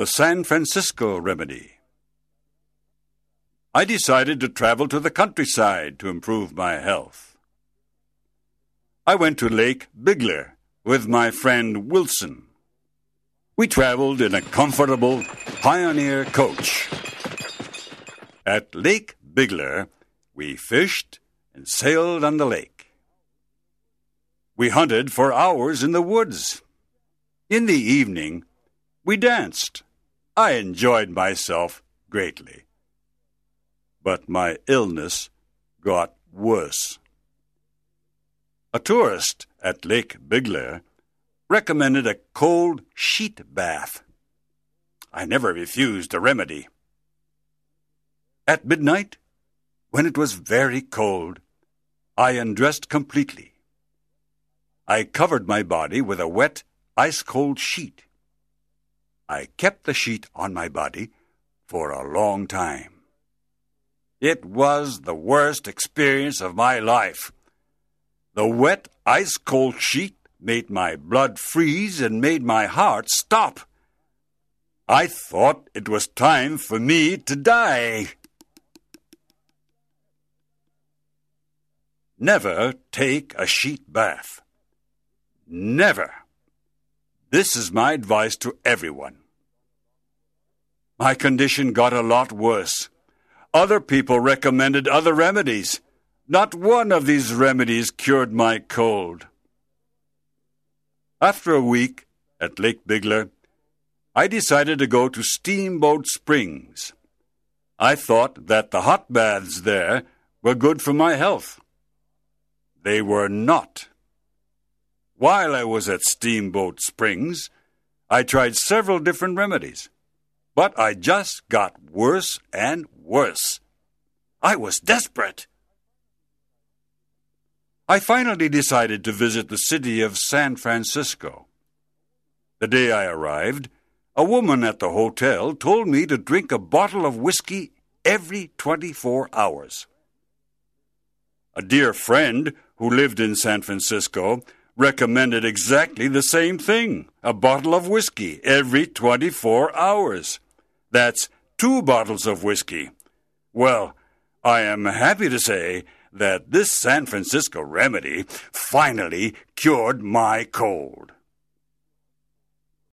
The San Francisco Remedy. I decided to travel to the countryside to improve my health. I went to Lake Bigler with my friend Wilson. We traveled in a comfortable Pioneer coach. At Lake Bigler, we fished and sailed on the lake. We hunted for hours in the woods. In the evening, we danced. I enjoyed myself greatly. But my illness got worse. A tourist at Lake Bigler recommended a cold sheet bath. I never refused a remedy. At midnight, when it was very cold, I undressed completely. I covered my body with a wet, ice cold sheet. I kept the sheet on my body for a long time. It was the worst experience of my life. The wet, ice cold sheet made my blood freeze and made my heart stop. I thought it was time for me to die. Never take a sheet bath. Never. This is my advice to everyone. My condition got a lot worse. Other people recommended other remedies. Not one of these remedies cured my cold. After a week at Lake Bigler, I decided to go to Steamboat Springs. I thought that the hot baths there were good for my health. They were not. While I was at Steamboat Springs, I tried several different remedies. But I just got worse and worse. I was desperate. I finally decided to visit the city of San Francisco. The day I arrived, a woman at the hotel told me to drink a bottle of whiskey every 24 hours. A dear friend who lived in San Francisco recommended exactly the same thing a bottle of whiskey every 24 hours. That's two bottles of whiskey. Well, I am happy to say that this San Francisco remedy finally cured my cold.